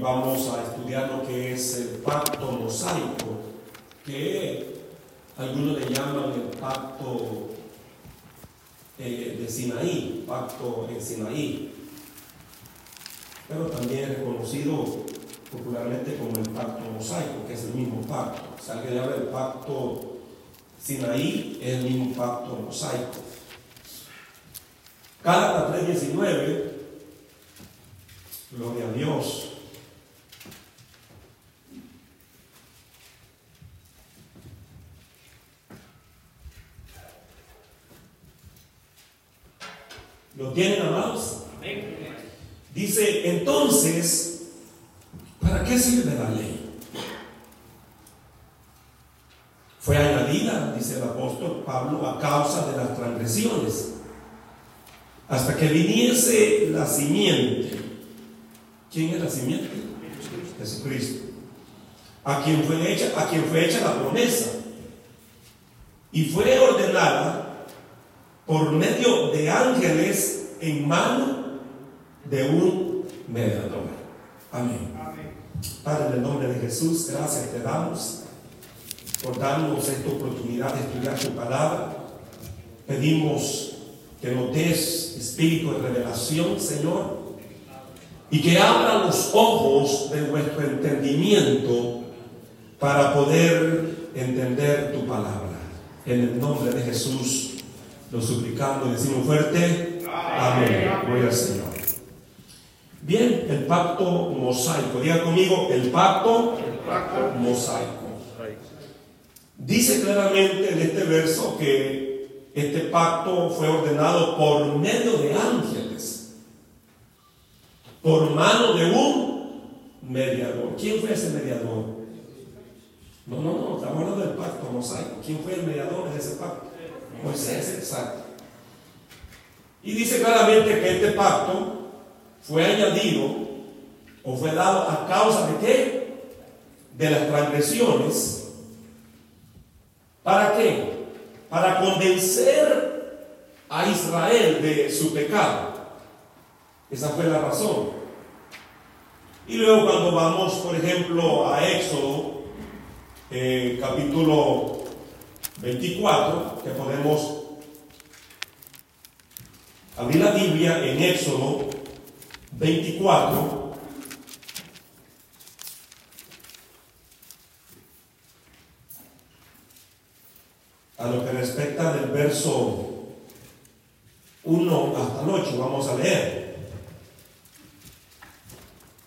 Vamos a estudiar lo que es el pacto mosaico, que algunos le llaman el pacto eh, de Sinaí, pacto en Sinaí, pero también es reconocido popularmente como el pacto mosaico, que es el mismo pacto. Si alguien habla del pacto Sinaí, es el mismo pacto mosaico. Gálatas 3:19, gloria a Dios. ¿Lo tienen amados? Dice, entonces, ¿para qué sirve la ley? Fue añadida, dice el apóstol Pablo, a causa de las transgresiones, hasta que viniese la simiente. ¿Quién es la simiente? Jesucristo. A quien fue hecha, a quien fue hecha la promesa. Y fue ordenada por medio de ángeles en mano de un mediador. Amén. Padre, en el nombre de Jesús, gracias te damos por darnos esta oportunidad de estudiar tu palabra. Pedimos que nos des espíritu de revelación, Señor, y que abra los ojos de nuestro entendimiento para poder entender tu palabra. En el nombre de Jesús lo suplicamos y decimos fuerte. Amén. Gloria al Señor. Bien, el pacto mosaico. Diga conmigo, el pacto, mosaico. Dice claramente en este verso que este pacto fue ordenado por medio de ángeles, por mano de un mediador. ¿Quién fue ese mediador? No, no, no, estamos hablando del pacto mosaico. ¿Quién fue el mediador de ese pacto? Moisés, exacto. Y dice claramente que este pacto fue añadido o fue dado a causa de qué? De las transgresiones. ¿Para qué? Para convencer a Israel de su pecado. Esa fue la razón. Y luego cuando vamos, por ejemplo, a Éxodo, eh, capítulo 24, que podemos abrir la Biblia en Éxodo 24. A lo que respecta del verso 1 hasta el 8, vamos a leer.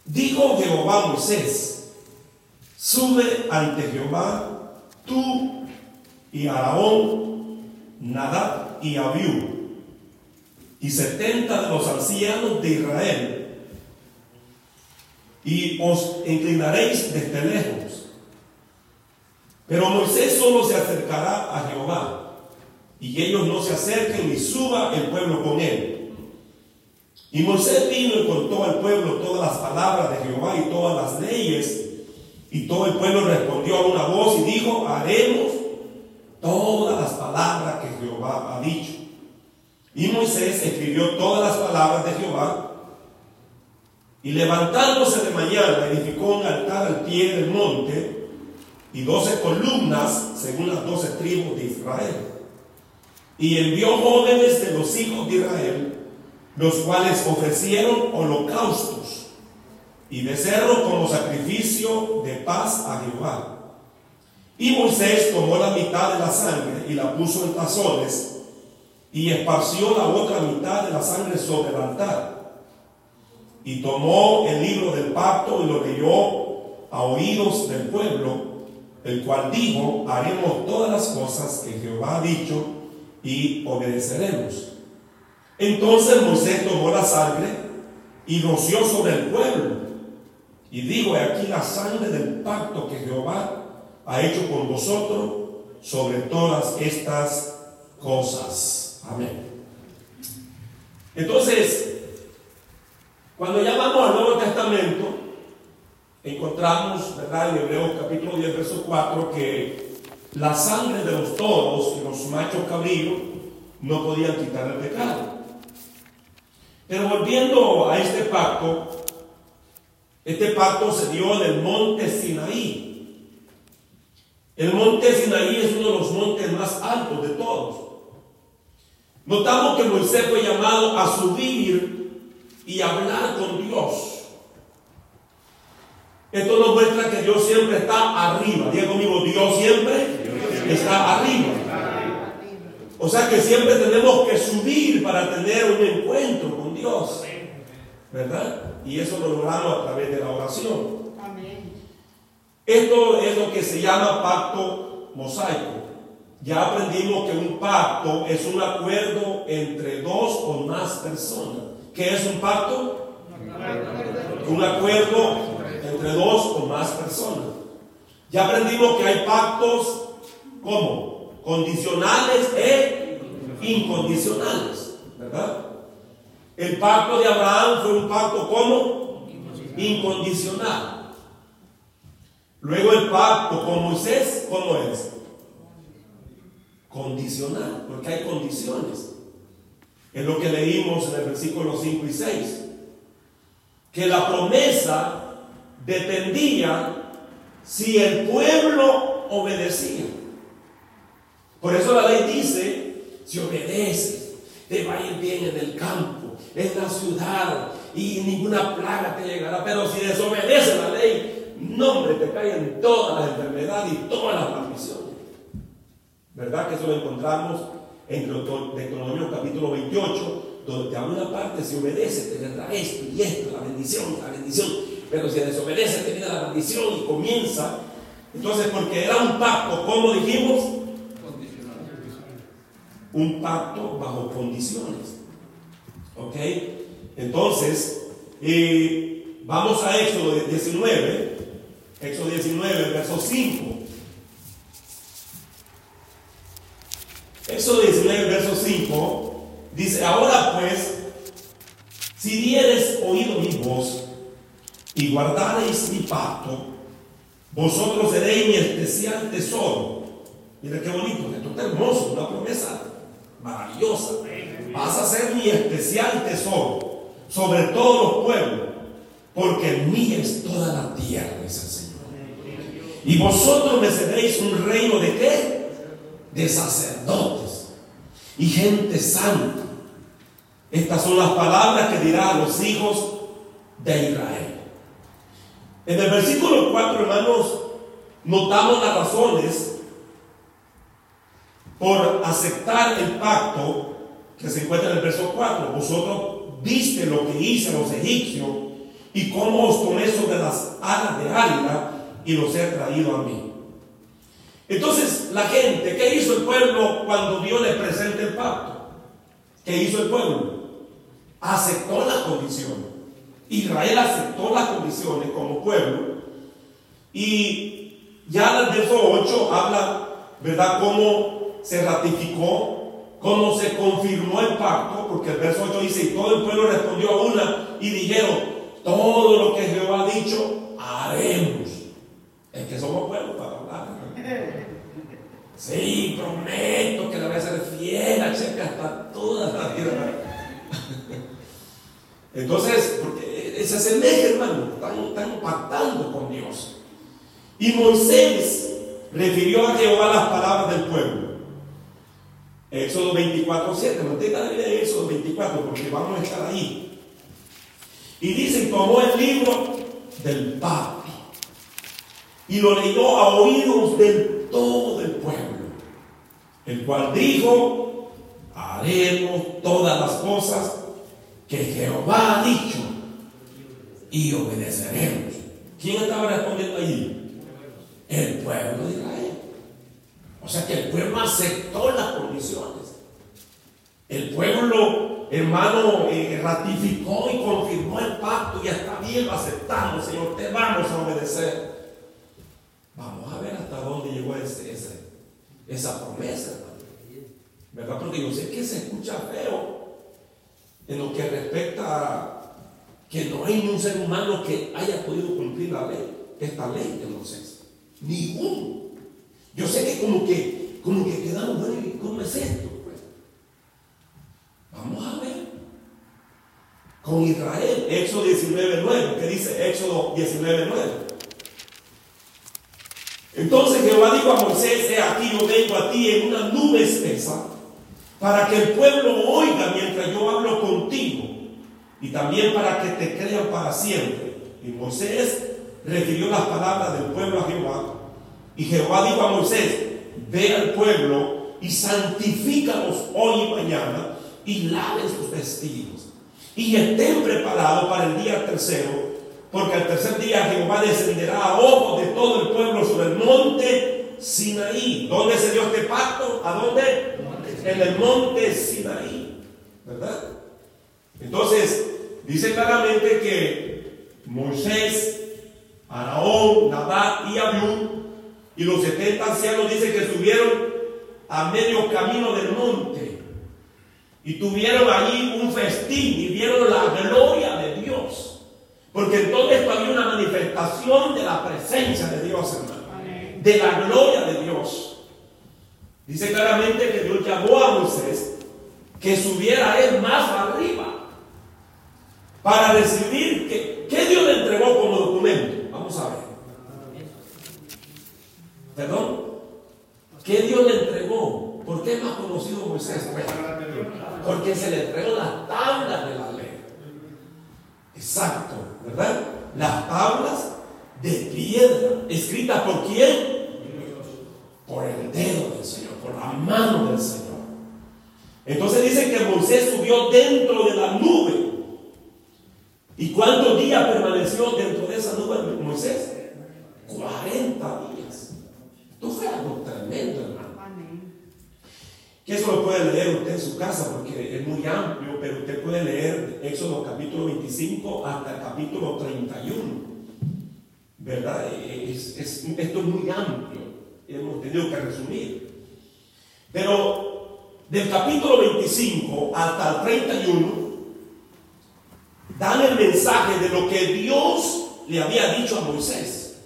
Dijo Jehová Moisés, sube ante Jehová tú y Araón, Nadab y Abiú, y setenta de los ancianos de Israel, y os inclinaréis desde lejos. Pero Moisés solo se acercará a Jehová, y ellos no se acerquen ni suba el pueblo con él. Y Moisés vino y contó al pueblo todas las palabras de Jehová y todas las leyes, y todo el pueblo respondió a una voz y dijo, haremos todas las palabras que Jehová ha dicho. Y Moisés escribió todas las palabras de Jehová y levantándose de mañana edificó un altar al pie del monte y doce columnas según las doce tribus de Israel. Y envió jóvenes de los hijos de Israel, los cuales ofrecieron holocaustos y becerros como sacrificio de paz a Jehová. Y Moisés tomó la mitad de la sangre y la puso en tazones y esparció la otra mitad de la sangre sobre el altar. Y tomó el libro del pacto y lo leyó a oídos del pueblo, el cual dijo, haremos todas las cosas que Jehová ha dicho y obedeceremos. Entonces Moisés tomó la sangre y roció sobre el pueblo. Y dijo, aquí la sangre del pacto que Jehová ha hecho con vosotros sobre todas estas cosas. Amén. Entonces, cuando ya vamos al Nuevo Testamento, encontramos, ¿verdad? En Hebreos capítulo 10, verso 4, que la sangre de los toros y los machos cabríos no podían quitar el pecado. Pero volviendo a este pacto, Este pacto se dio en el monte Sinaí. El monte Sinaí es uno de los montes más altos de todos. Notamos que Moisés fue llamado a subir y hablar con Dios. Esto nos muestra que Dios siempre está arriba. Diga conmigo, Dios siempre está arriba. O sea que siempre tenemos que subir para tener un encuentro con Dios. ¿Verdad? Y eso lo logramos a través de la oración. Esto es lo que se llama pacto mosaico. Ya aprendimos que un pacto es un acuerdo entre dos o más personas. ¿Qué es un pacto? Un acuerdo entre dos o más personas. Ya aprendimos que hay pactos como condicionales e incondicionales, ¿verdad? El pacto de Abraham fue un pacto como incondicional. Luego el pacto con Moisés, ¿cómo es? Condicional, porque hay condiciones. Es lo que leímos en el versículo 5 y 6. Que la promesa dependía si el pueblo obedecía. Por eso la ley dice, si obedeces, te va ir bien en el campo, en la ciudad, y ninguna plaga te llegará. Pero si desobedeces la ley, no hombre, te caen todas las enfermedades y todas las maldiciones. ¿Verdad que eso lo encontramos en Deuteronomio capítulo 28, donde te una parte, si obedeces, te vendrá esto y esto, la bendición, la bendición. Pero si desobedece, te viene la maldición y comienza. Entonces, porque era un pacto, como dijimos, un pacto bajo condiciones. ¿Ok? Entonces, eh, vamos a Éxodo 19, Éxodo 19, verso 5. Éxodo 19, verso 5, dice, ahora pues, si dieres oído mi voz, y guardaréis mi pacto, vosotros seréis mi especial tesoro. Mira qué bonito, esto está hermoso, una promesa maravillosa. Vas a ser mi especial tesoro sobre todos los pueblos, porque mía es toda la tierra, dice el Señor. Y vosotros me seréis un reino de qué? De sacerdotes y gente santa. Estas son las palabras que dirá a los hijos de Israel. En el versículo 4, hermanos, notamos las razones por aceptar el pacto que se encuentra en el verso 4. Vosotros viste lo que hice a los egipcios y cómo os tomé sobre las alas de águila y los he traído a mí. Entonces, la gente, ¿qué hizo el pueblo cuando Dios le presenta el pacto? ¿Qué hizo el pueblo? Aceptó las condiciones. Israel aceptó las condiciones como pueblo y ya el verso 8 habla, ¿verdad?, cómo se ratificó, cómo se confirmó el pacto, porque el verso 8 dice, y todo el pueblo respondió a una y dijeron, todo lo que Jehová ha dicho, haremos. Es que somos pueblos para hablar. Sí, prometo que la voy a ser fiel, checa hasta toda la vida. Entonces, porque el eje, hermano, están, pactando con Dios. Y Moisés refirió a Jehová las palabras del pueblo. Éxodo 24, 7. Mantenga la vida de Éxodo 24 porque vamos a estar ahí. Y dice, tomó el libro del pacto y lo leyó a oídos del todo el pueblo, el cual dijo, haremos todas las cosas que Jehová ha dicho y obedeceremos. ¿Quién estaba respondiendo allí? El pueblo de Israel. O sea que el pueblo aceptó las condiciones. El pueblo, hermano, eh, ratificó y confirmó el pacto y está bien, lo aceptamos, Señor, te vamos a obedecer. Vamos a ver hasta dónde llegó ese, esa promesa, ¿verdad? Porque yo sé que se escucha feo, en lo que respecta a que no hay ningún ser humano que haya podido cumplir la ley, esta ley de Moisés. Ninguno. Yo sé que como que, como que quedamos, bueno, ¿cómo es esto? Vamos a ver. con Israel. Éxodo 19.9, que dice Éxodo 19.9. Entonces Jehová dijo a Moisés, he aquí yo vengo a ti en una nube espesa, para que el pueblo oiga mientras yo hablo contigo, y también para que te crean para siempre. Y Moisés refirió las palabras del pueblo a Jehová, y Jehová dijo a Moisés, ve al pueblo y santifícalos hoy y mañana, y laven sus vestidos, y estén preparados para el día tercero, porque al tercer día Jehová descenderá a ojos de todo el pueblo sobre el monte Sinaí. ¿Dónde se dio este pacto? ¿A dónde? En el monte Sinaí. ¿Verdad? Entonces, dice claramente que Moisés, Araón, Nadab y Abiú y los 70 ancianos dicen que subieron a medio camino del monte y tuvieron allí un festín y vieron la gloria de Dios. Porque en todo esto había una manifestación de la presencia de Dios, hermano. De la gloria de Dios. Dice claramente que Dios llamó a Moisés que subiera él más arriba para recibir que, ¿qué Dios le entregó como documento? Vamos a ver. ¿Perdón? ¿Qué Dios le entregó? ¿Por qué es más conocido Moisés? Porque se le entregó las tablas de la ley. Exacto, ¿verdad? Las tablas de piedra, escritas por quién? Por el dedo del Señor, por la mano del Señor. Entonces dice que Moisés subió dentro de la nube. ¿Y cuántos días permaneció dentro de esa nube Moisés? 40 días. Esto fue algo tremendo, hermano. Que eso lo puede leer usted en su casa porque es muy amplio, pero usted puede leer Éxodo capítulo 25 hasta el capítulo 31. ¿Verdad? Es, esto es muy amplio. Hemos tenido que resumir. Pero del capítulo 25 hasta el 31 dan el mensaje de lo que Dios le había dicho a Moisés.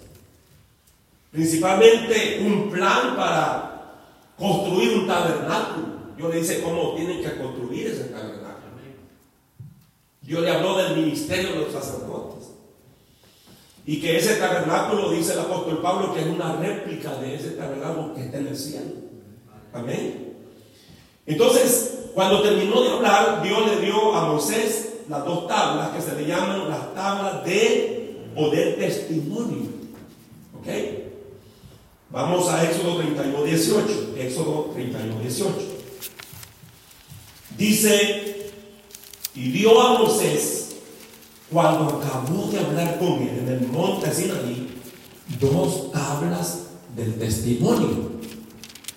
Principalmente un plan para construir un tabernáculo. Dios le dice cómo tienen que construir ese tabernáculo. Dios le habló del ministerio de los sacerdotes. Y que ese tabernáculo, dice el apóstol Pablo, que es una réplica de ese tabernáculo que está en el cielo. Amén. Entonces, cuando terminó de hablar, Dios le dio a Moisés las dos tablas que se le llaman las tablas de o del testimonio. ¿Ok? Vamos a Éxodo 31, 18. Éxodo 31, 18. Dice, y dio a Moisés, cuando acabó de hablar con él en el monte Sinaí, dos tablas del testimonio.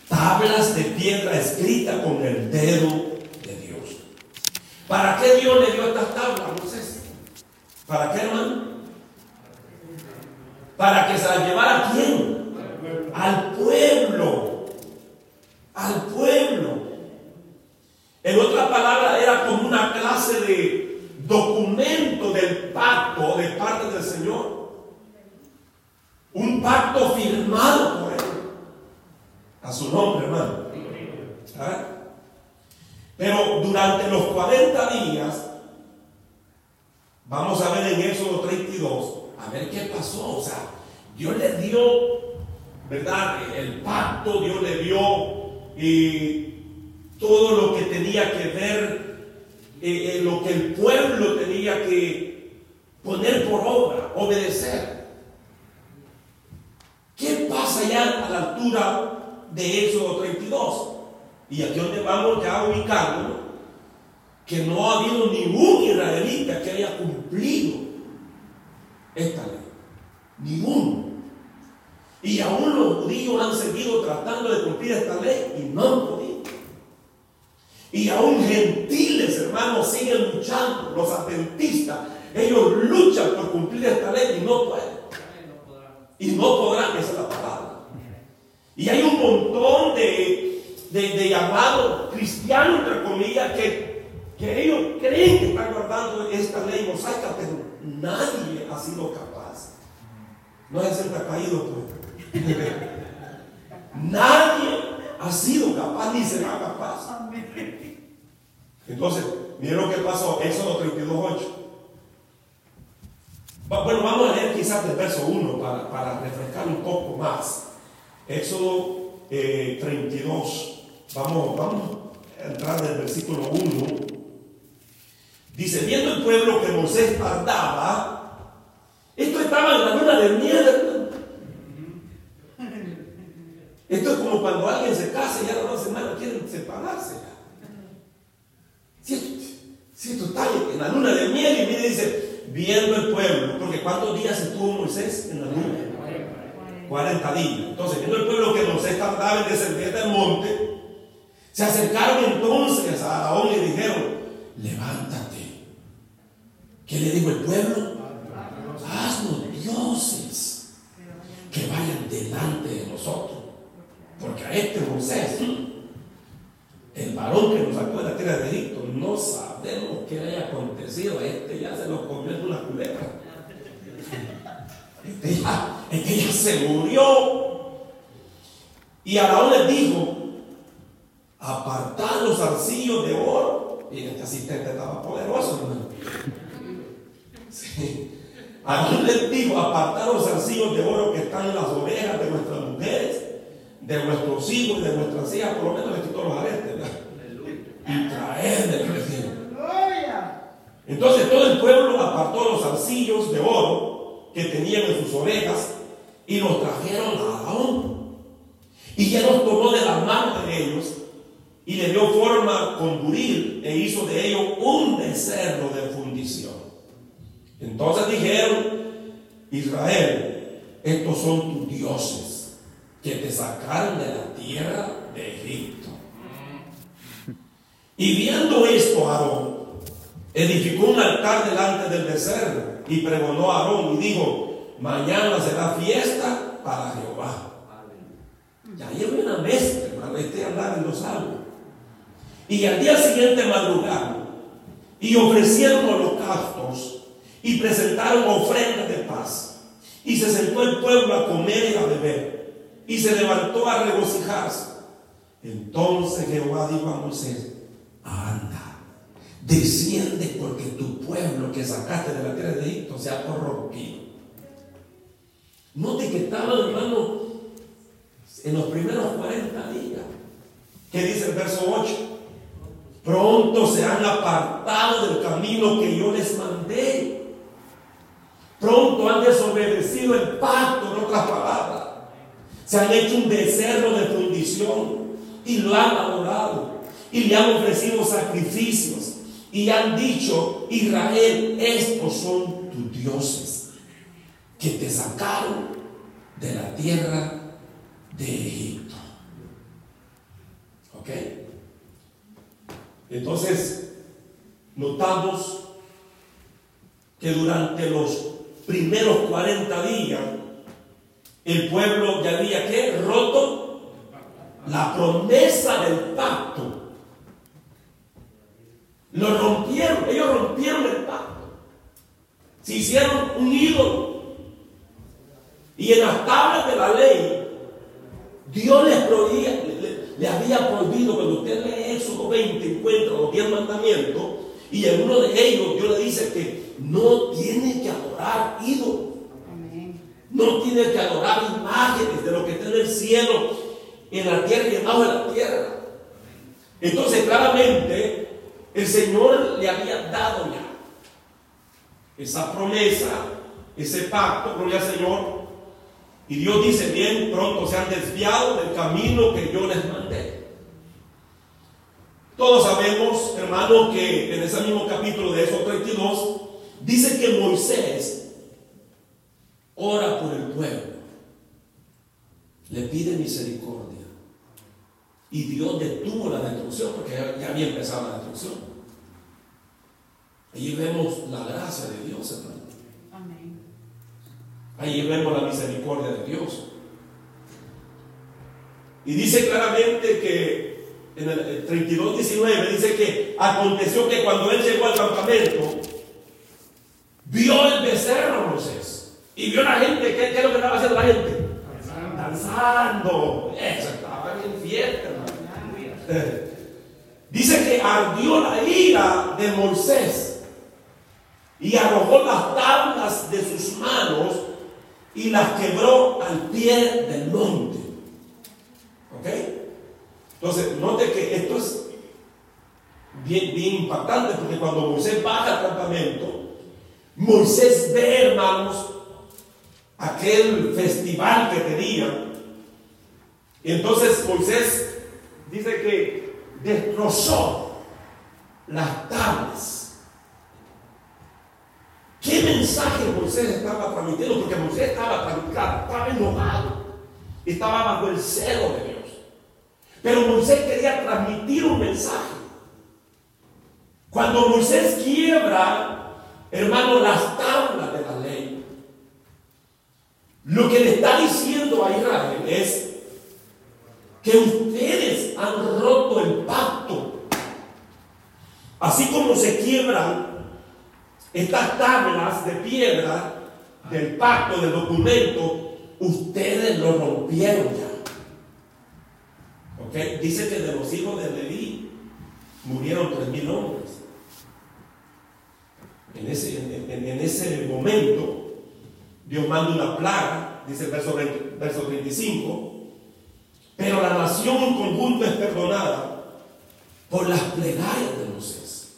Tablas de piedra escrita con el dedo de Dios. ¿Para qué Dios le dio estas tablas a Moisés? ¿Para qué, hermano? Para que se las llevara a quién? Al pueblo, al pueblo. En otra palabra, era como una clase de documento del pacto de parte del Señor. Un pacto firmado por Él. A su nombre, hermano. ¿Ah? Pero durante los 40 días, vamos a ver en Éxodo 32, a ver qué pasó. O sea, Dios le dio ¿verdad? El pacto Dios le dio y todo lo que tenía que ver, eh, eh, lo que el pueblo tenía que poner por obra, obedecer. ¿Qué pasa ya a la altura de Éxodo 32? Y aquí donde vamos ya ubicando que no ha habido ningún israelita que haya cumplido esta ley. Ninguno. Y aún los judíos han seguido tratando de cumplir esta ley y no han podido. Y aún gentiles, hermanos, siguen luchando. Los adventistas, ellos luchan por cumplir esta ley y no pueden. Y no podrán, esa es la palabra. Y hay un montón de, llamados cristianos, entre comillas, que, ellos creen que están guardando esta ley mosaica, pero nadie ha sido capaz. No es que ha caído, pues. Nadie ha sido capaz ni será capaz. Entonces, miren lo que pasó, Éxodo 32.8. Bueno, vamos a leer quizás del verso 1 para, para refrescar un poco más. Éxodo 32. Eh, vamos, vamos a entrar en el versículo 1. Dice, viendo el pueblo que Moisés tardaba, esto estaba en la luna de miel. Esto es como cuando alguien se casa y ya las dos semanas quieren separarse. Si esto, está en la luna de miel y mire, dice, viendo el pueblo, porque ¿cuántos días estuvo Moisés en la luna? 40 días. Entonces, viendo el pueblo que Moisés tardaba en descender del monte, se acercaron entonces a Aarón y dijeron, levántate. ¿Qué le dijo el pueblo? Haznos dioses que vayan delante de nosotros. Porque a este Moisés, el varón que nos sacó de la de Egipto, no sabemos qué haya acontecido. A este ya se lo comió una culebra. Este ya, este ya se murió. Y Aarón les dijo, apartar los arcillos de oro. Y este asistente estaba poderoso, hermano. Sí. Les dijo, apartar los arcillos de oro que están en las orejas de mujeres de nuestros hijos y de nuestras hijas, por lo menos le quitó los aretes, ¿verdad? Y traerme el Entonces todo el pueblo apartó los arcillos de oro que tenían en sus orejas y los trajeron a Aarón. Y él los tomó de las manos de ellos y le dio forma con buril e hizo de ellos un becerro de fundición. Entonces dijeron, Israel, estos son tus dioses que te sacaron de la tierra de Egipto. Y viendo esto, Aarón edificó un altar delante del becerro y pregonó a Aarón y dijo, mañana será fiesta para Jehová. Ya llevo una mezcla, hermano, este andar en los salmos. Y al día siguiente madrugaron y ofrecieron holocaustos y presentaron ofrendas de paz. Y se sentó el pueblo a comer y a beber y se levantó a regocijarse. Entonces Jehová dijo a Moisés, anda, desciende porque tu pueblo que sacaste de la tierra de Egipto se ha corrompido. Note que estaban, hermano, en los primeros 40 días. ¿Qué dice el verso 8? Pronto se han apartado del camino que yo les mandé. Pronto han desobedecido el pacto, en otras palabras. Se han hecho un becerro de fundición y lo han adorado y le han ofrecido sacrificios y han dicho, Israel, estos son tus dioses que te sacaron de la tierra de Egipto. ¿Ok? Entonces, notamos que durante los primeros 40 días el pueblo ya había que roto la promesa del pacto. Lo rompieron, ellos rompieron el pacto. Se hicieron un ídolo. Y en las tablas de la ley, Dios les prohibía, le, había prohibido, cuando usted lee Éxodo 20, encuentra los 10 mandamientos, y en uno de ellos Dios le dice que no tiene que adorar ídolos. No tiene que adorar imágenes de lo que está en el cielo, en la tierra y debajo de la tierra. Entonces, claramente, el Señor le había dado ya esa promesa, ese pacto, con el Señor. Y Dios dice, bien, pronto se han desviado del camino que yo les mandé. Todos sabemos, hermano, que en ese mismo capítulo de esos 32, dice que Moisés ora por el pueblo, le pide misericordia. Y Dios detuvo la destrucción porque ya había empezado la destrucción. Allí vemos la gracia de Dios, hermano. Amén. Allí vemos la misericordia de Dios. Y dice claramente que en el 32, 19 dice que aconteció que cuando él llegó al campamento, vio el becerro Moisés. Y vio la gente, ¿qué, ¿qué, es lo que estaba haciendo la gente? Danzando. Eso estaba en fiesta, Dice que ardió la ira de Moisés y arrojó las tablas de sus y las quebró al pie del monte. ¿Ok? Entonces, note que esto es bien, bien impactante porque cuando Moisés baja al campamento, Moisés ve, hermanos, aquel festival que tenía. Entonces Moisés dice que destrozó las tablas. ¿Qué mensaje Moisés estaba transmitiendo? Porque Moisés estaba estaba enojado, estaba bajo el celo de Dios. Pero Moisés quería transmitir un mensaje. Cuando Moisés quiebra, hermano, las tablas lo que le está diciendo a Israel es que ustedes han roto el pacto. Así como se quiebran estas tablas de piedra del pacto, del documento, ustedes lo rompieron ya. ¿Ok? Dice que de los hijos de Leví murieron tres mil hombres. En ese, en, ese momento, Dios manda una plaga, dice el verso, verso 35, pero la nación en conjunto es perdonada por las plegarias de Moisés.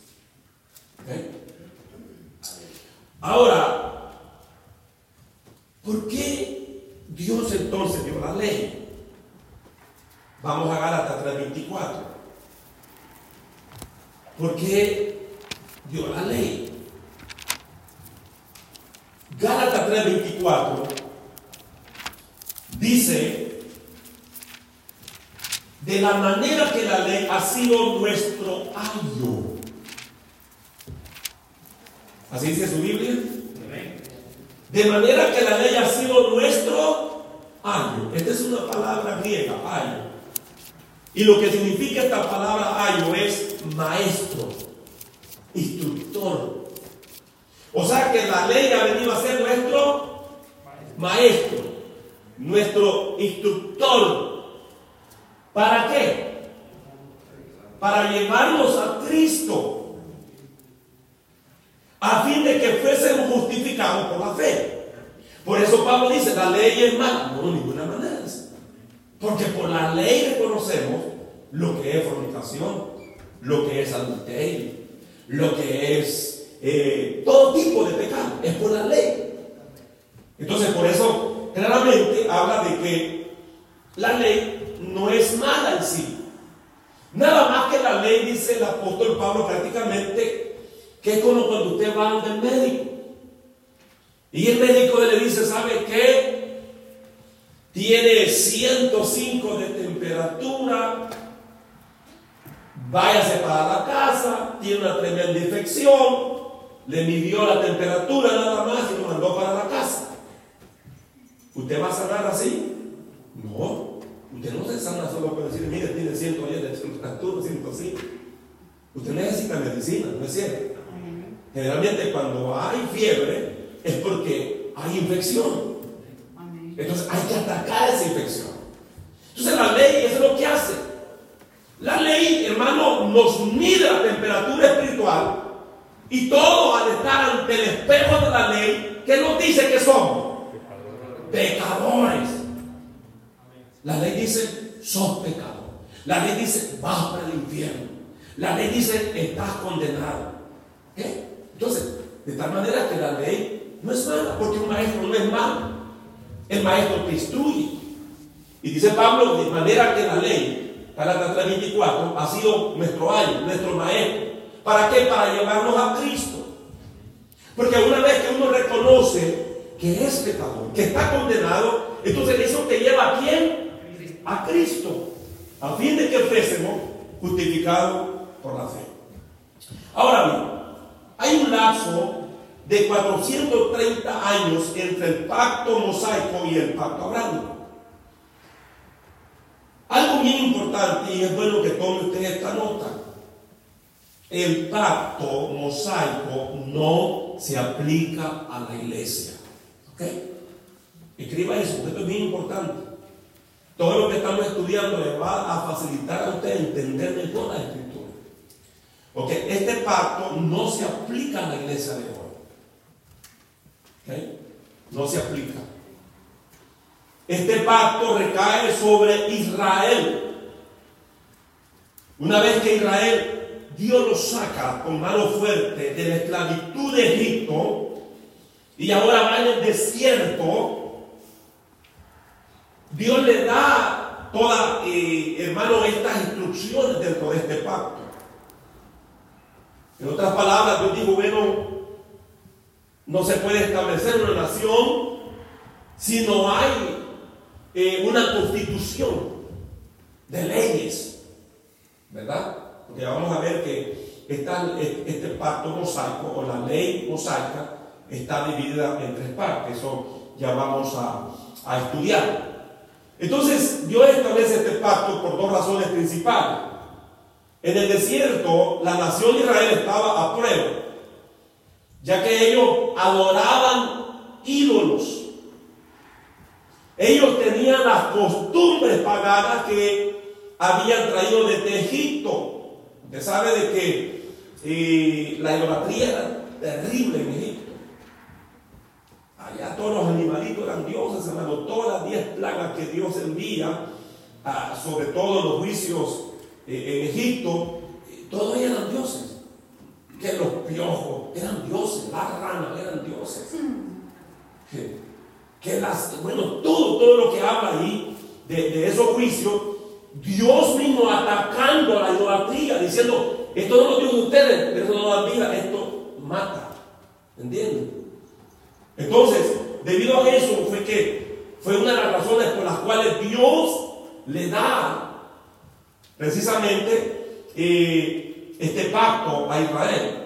Ahora, ¿por qué Dios entonces dio la ley? Vamos a Gálatas 3:24. ¿Por qué dio la ley? Gálatas 3:24 dice, de la manera que la ley ha sido nuestro ayo. Así dice su Biblia. De manera que la ley ha sido nuestro ayo. Esta es una palabra griega, ayo. Y lo que significa esta palabra ayo es maestro, instructor, o sea que la ley ha venido a ser nuestro maestro, nuestro instructor. ¿Para qué? Para llevarnos a Cristo, a fin de que fuésemos justificados por la fe. Por eso Pablo dice, la ley es mala. No, de ninguna manera. Porque por la ley reconocemos lo que es fornicación, lo que es adulterio, lo que es eh, todo tipo de pecado, es por la ley. Entonces, por eso claramente habla de que la ley no es mala en sí. Nada más que la ley, dice el apóstol Pablo prácticamente, que es como cuando usted va al médico. Y el médico le dice, ¿sabe qué? Tiene 105 de temperatura, váyase para la casa, tiene una tremenda infección, le midió la temperatura nada más y lo mandó para la casa. ¿Usted va a sanar así? No. Usted no se sana solo con decir, mire, tiene 110 de temperatura, 105. Usted necesita medicina, ¿no es cierto? Generalmente cuando hay fiebre es porque hay infección. Entonces hay que atacar esa infección. Entonces la ley es lo que hace. La ley, hermano, nos mide la temperatura espiritual y todo al estar ante el espejo de la ley, ¿qué nos dice que somos? Pecadores. La ley dice, sos pecador. La ley dice, vas para el infierno. La ley dice, estás condenado. Entonces, de tal manera que la ley no es mala, porque un maestro no es malo. El maestro te instruye. Y dice Pablo, de manera que la ley, Gálatas 3:24, ha sido nuestro año, nuestro maestro ¿Para qué? Para llevarnos a Cristo. Porque una vez que uno reconoce que es pecador, que está condenado, entonces eso te lleva a quién? A Cristo. A fin de que fuésemos justificados por la fe. Ahora bien, hay un lapso de 430 años entre el pacto mosaico y el pacto abrámico. Algo bien importante y es bueno que tome usted esta nota el pacto mosaico no se aplica a la iglesia. ¿Ok? Escriba eso, esto es bien importante. Todo lo que estamos estudiando le va a facilitar a usted entender mejor la escritura. Porque este pacto no se aplica a la iglesia de hoy. ¿Ok? No se aplica. este pacto recae sobre Israel. Una vez que Israel, Dios lo saca con mano fuerte de la esclavitud de Egipto y ahora va en el desierto, Dios le da todas, eh, hermano, estas instrucciones dentro de este pacto. En otras palabras, Dios dijo, bueno, no se puede establecer una nación si no hay eh, una constitución de leyes, ¿verdad? Porque vamos a ver que este pacto mosaico o la ley mosaica está dividida en tres partes, eso ya vamos a, a estudiar. Entonces, Dios establece este pacto por dos razones principales. En el desierto, la nación de Israel estaba a prueba, ya que ellos adoraban ídolos. Ellos tenían las costumbres paganas que habían traído desde Egipto. Usted sabe de que eh, la idolatría era terrible en Egipto. Allá todos los animalitos eran dioses, hermano. Todas las diez plagas que Dios envía, ah, sobre todo los juicios eh, en Egipto, eh, todos eran dioses. Que los piojos eran dioses, las ranas eran dioses. Que, las, bueno, todo, todo lo que habla ahí de, esos juicios, Dios mismo atacando a la idolatría, diciendo, esto no lo de ustedes, esto no da vida, esto mata. ¿Entienden? Entonces, debido a eso fue que fue una de las razones por las cuales Dios le da precisamente eh, este pacto a Israel.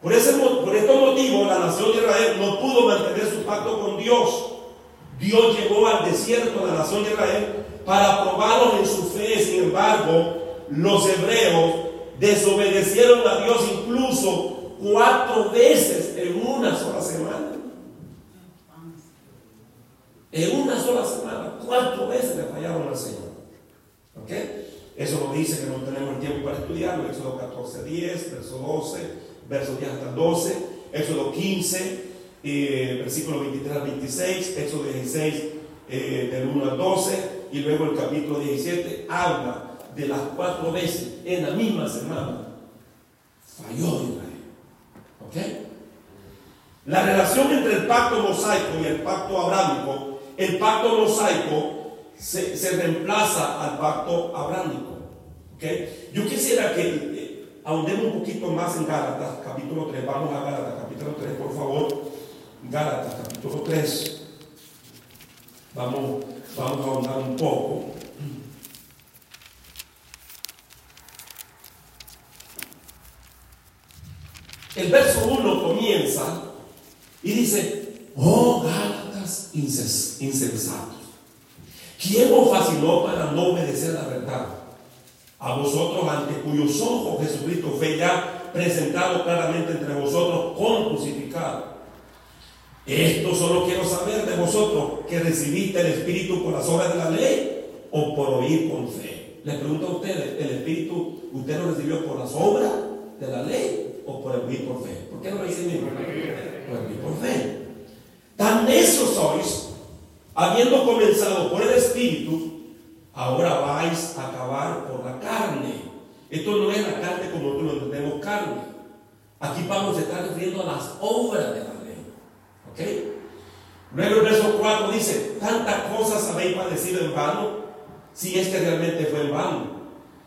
Por, ese, por estos motivos la nación de Israel no pudo mantener su pacto con Dios. Dios llegó al desierto de la nación de Israel para probarlos en su fe. Sin embargo, los hebreos desobedecieron a Dios incluso cuatro veces en una sola semana. En una sola semana, cuatro veces le fallaron al Señor. ¿Ok? Eso nos dice que no tenemos el tiempo para estudiarlo. Éxodo 14, 10, verso 12, verso 10 hasta 12, Éxodo 15, eh, versículo 23 al 26, Éxodo 16, eh, del 1 al 12, y luego el capítulo 17 habla de las cuatro veces en la misma semana. Falló Israel. ¿Ok? La relación entre el pacto mosaico y el pacto abrámico, el pacto mosaico se, reemplaza al pacto abrámico. ¿okay? Yo quisiera que eh, ahondemos un poquito más en Gálatas, capítulo 3. Vamos a Gálatas, capítulo 3, por favor. Gálatas, capítulo 3. Vamos, vamos a ahondar un poco. El verso 1 comienza y dice, oh Gálatas insensatos ¿Quién os fascinó para no obedecer la verdad? A vosotros ante cuyos ojos Jesucristo fue ya presentado claramente entre vosotros con. Esto solo quiero saber de vosotros que recibiste el Espíritu por las obras de la ley o por oír con fe. Les pregunto a ustedes, ¿el Espíritu usted lo recibió por las obras de la ley o por oír por fe? ¿Por qué no lo recibió? Por oír por fe. Tan necios sois habiendo comenzado por el Espíritu, ahora vais a acabar por la carne. Esto no es la carne como tú lo entendemos carne. Aquí Pablo se está refiriendo a las obras de la Luego el verso 4 dice, tantas cosas habéis padecido en vano, si es que realmente fue en vano.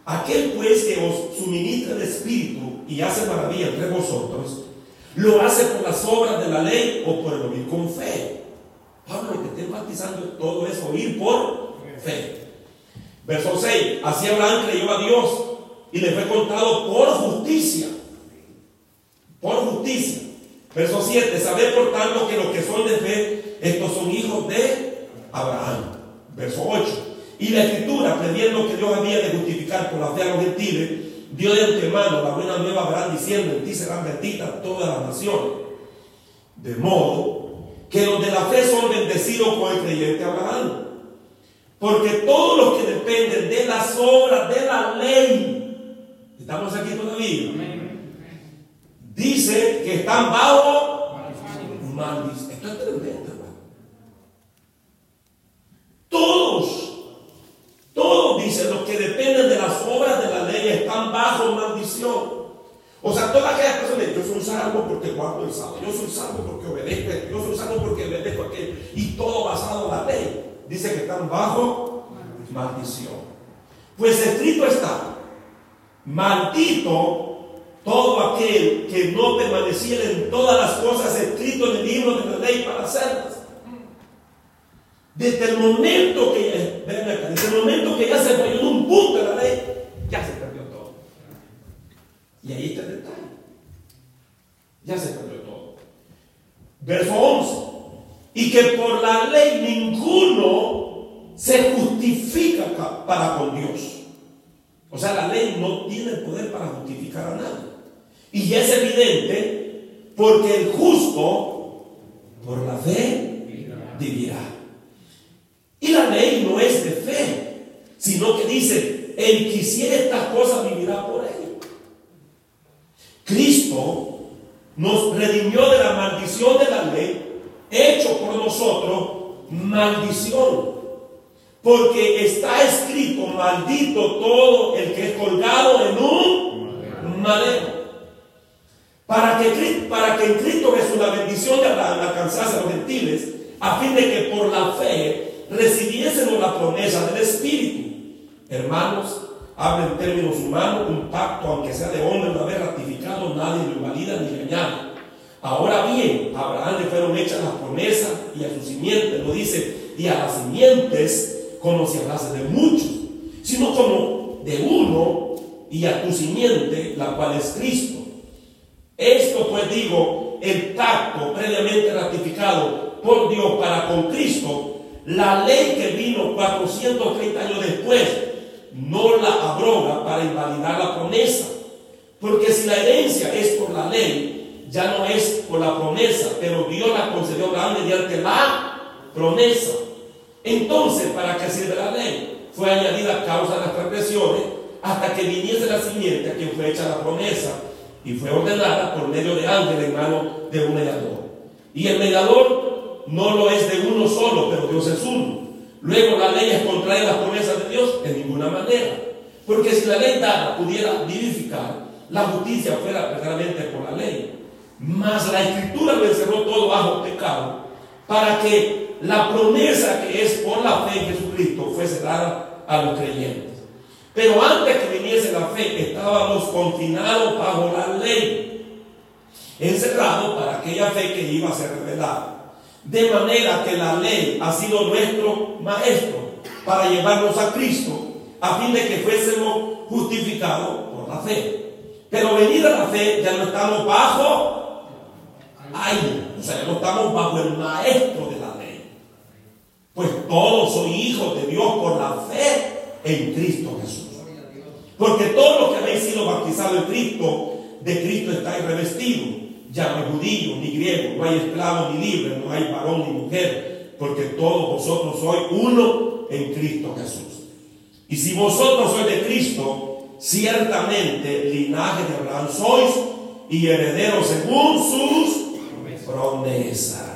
Aquel pues que os suministra el Espíritu y hace maravilla entre vosotros, lo hace por las obras de la ley o por el oír con fe. Pablo lo que está enfatizando todo eso, oír por fe. Verso 6, así Abraham creyó a Dios y le fue contado por justicia. Por justicia. Verso 7, saber por tanto que los que son de fe, estos son hijos de Abraham. Verso 8, y la escritura, creyendo que Dios había de justificar por la fe a los gentiles, dio de antemano la buena nueva a Abraham diciendo, en ti serán benditas todas las naciones. De modo que los de la fe son bendecidos con el creyente Abraham. Porque todos los que dependen de las obras de la ley, estamos aquí todavía, dice que están bajo maldición. Esto es tremendo. Todos, todos dicen los que dependen de las obras de la ley están bajo maldición. O sea, todas aquellas personas, yo soy salvo porque guardo el sábado, yo soy salvo porque obedezco, yo soy salvo porque obedezco aquello, y todo basado en la ley, dice que están bajo maldición. Pues escrito está, maldito todo aquel que no permaneciera en todas las cosas escritas en el libro de la ley para hacerlas. Desde el momento que, desde el momento que ya se falló en un punto de la ley, ya se perdió todo. Y ahí está el detalle. Ya se perdió todo. Verso 11. Y que por la ley ninguno se justifica para con Dios. O sea, la ley no tiene poder para justificar a nadie. Y es evidente porque el justo por la fe vivirá. Y la ley no es de fe, sino que dice, el que hiciera estas cosas vivirá por ello. Cristo nos redimió de la maldición de la ley, hecho por nosotros maldición. Porque está escrito, maldito todo el que es colgado en un madero. Para que, para que en Cristo Jesús la bendición de Abraham alcanzase a los gentiles, a fin de que por la fe recibiésemos la promesa del Espíritu. Hermanos, habla en términos humanos, un pacto, aunque sea de hombre, no haber ratificado, nadie lo invalida ni le. Ahora bien, a Abraham le fueron hechas las promesas y a su simiente, lo dice, y a las simientes como si hablase de muchos, sino como de uno y a tu simiente, la cual es Cristo. Esto pues digo, el pacto previamente ratificado por Dios para con Cristo, la ley que vino 430 años después, no la abroga para invalidar la promesa. Porque si la herencia es por la ley, ya no es por la promesa, pero Dios la concedió a Abraham mediante la promesa. Entonces, ¿para qué sirve la ley? Fue añadida a causa de las transgresiones hasta que viniese la simiente a quien fue hecha la promesa y fue ordenada por medio de ángeles en mano de un mediador. Y el mediador no lo es de uno solo, pero Dios es uno. Luego la ley es contraria a las promesas de Dios de ninguna manera. Porque si la ley dada pudiera vivificar, la justicia fuera verdaderamente por la ley. Mas la escritura lo encerró todo bajo pecado para que la promesa que es por la fe en Jesucristo fue cerrada a los creyentes. Pero antes que viniese la fe, estábamos confinados bajo la ley, encerrados para aquella fe que iba a ser revelada. De manera que la ley ha sido nuestro maestro para llevarnos a Cristo, a fin de que fuésemos justificados por la fe. Pero venida la fe, ya no estamos bajo, ay, o sea, ya no estamos bajo el maestro de la ley. Pues todos son hijos de Dios por la fe en Cristo Jesús. Porque todos los que habéis sido bautizados en Cristo, de Cristo estáis revestidos. Ya no hay judío ni griego, no hay esclavo ni libre, no hay varón ni mujer, porque todos vosotros sois uno en Cristo Jesús. Y si vosotros sois de Cristo, ciertamente linaje de Abraham sois y herederos según sus promesas.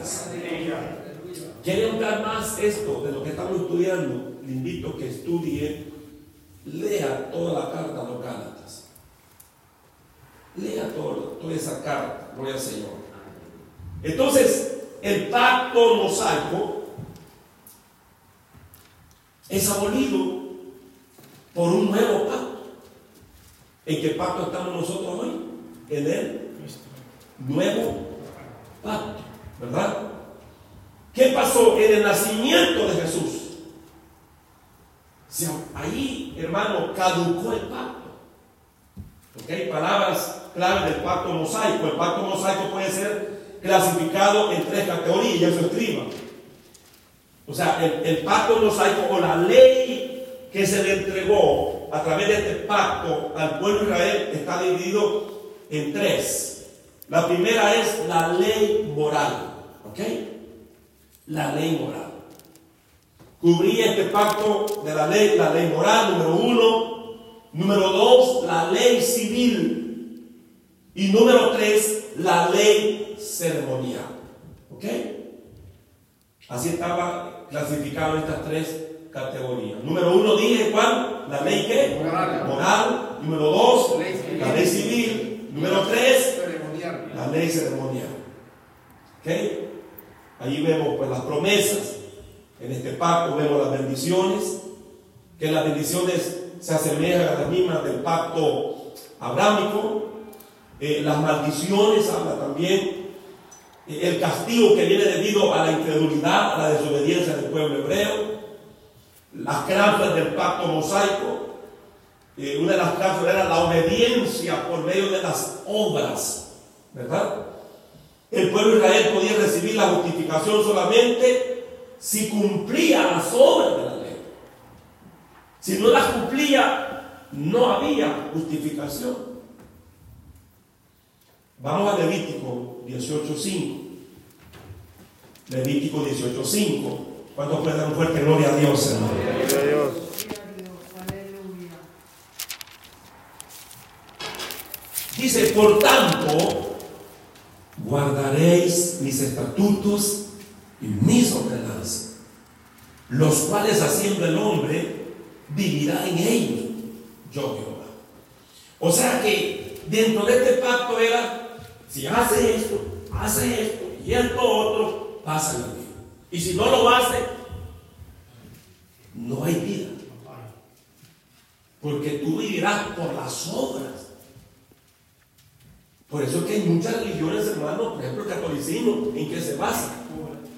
¿Quiere notar más esto de lo que estamos estudiando? Le invito a que estudie, lea toda la carta a los Gálatas. Lea todo, toda esa carta, gloria al Señor. Entonces, el pacto mosaico es abolido por un nuevo pacto. ¿En qué pacto estamos nosotros hoy? En el nuevo pacto, ¿verdad? ¿Qué pasó en el nacimiento de Jesús? ahí, hermano, caducó el pacto. ¿Ok? Palabras claves del pacto mosaico. El pacto mosaico puede ser clasificado en tres categorías, ya se escriba. O sea, el, el pacto mosaico o la ley que se le entregó a través de este pacto al pueblo de Israel está dividido en tres. La primera es la ley moral. ¿Ok? La ley moral. Cubría este pacto de la ley, la ley moral, número uno. Número dos, la ley civil. Y número tres, la ley ceremonial. ¿Ok? Así estaba clasificado estas tres categorías. Número uno dije, ¿cuál? La ley qué? Moral. Moral. Número dos, Ley la ley civil. Número tres, Ceremonial. la ley ceremonial. ¿Ok? Ahí vemos pues las promesas. En este pacto vemos las bendiciones, que las bendiciones se asemejan a las mismas del pacto abrámico. Eh, las maldiciones habla también. Eh, el castigo que viene debido a la incredulidad, a la desobediencia del pueblo hebreo. Las cláusulas del pacto mosaico. Eh, una de las cláusulas era la obediencia por medio de las obras. ¿Verdad? El pueblo de Israel podía recibir la justificación solamente si cumplía las obras de la ley. Si no las cumplía, no había justificación. Vamos a Levítico 18.5. Levítico 18.5. ¿Cuántos pueden dar un fuerte gloria a Dios, hermano? Gloria a Dios. Dice, por tanto, guardaréis mis estatutos y mis ordenanzas, los cuales haciendo el hombre vivirá en ellos, yo Jehová. O sea que dentro de este pacto era, si hace esto, hace esto y esto otro, pasa la vida. Y si no lo hace, no hay vida. Porque tú vivirás por las obras por eso es que hay muchas religiones, hermanos, por ejemplo el catolicismo, ¿en qué se basa?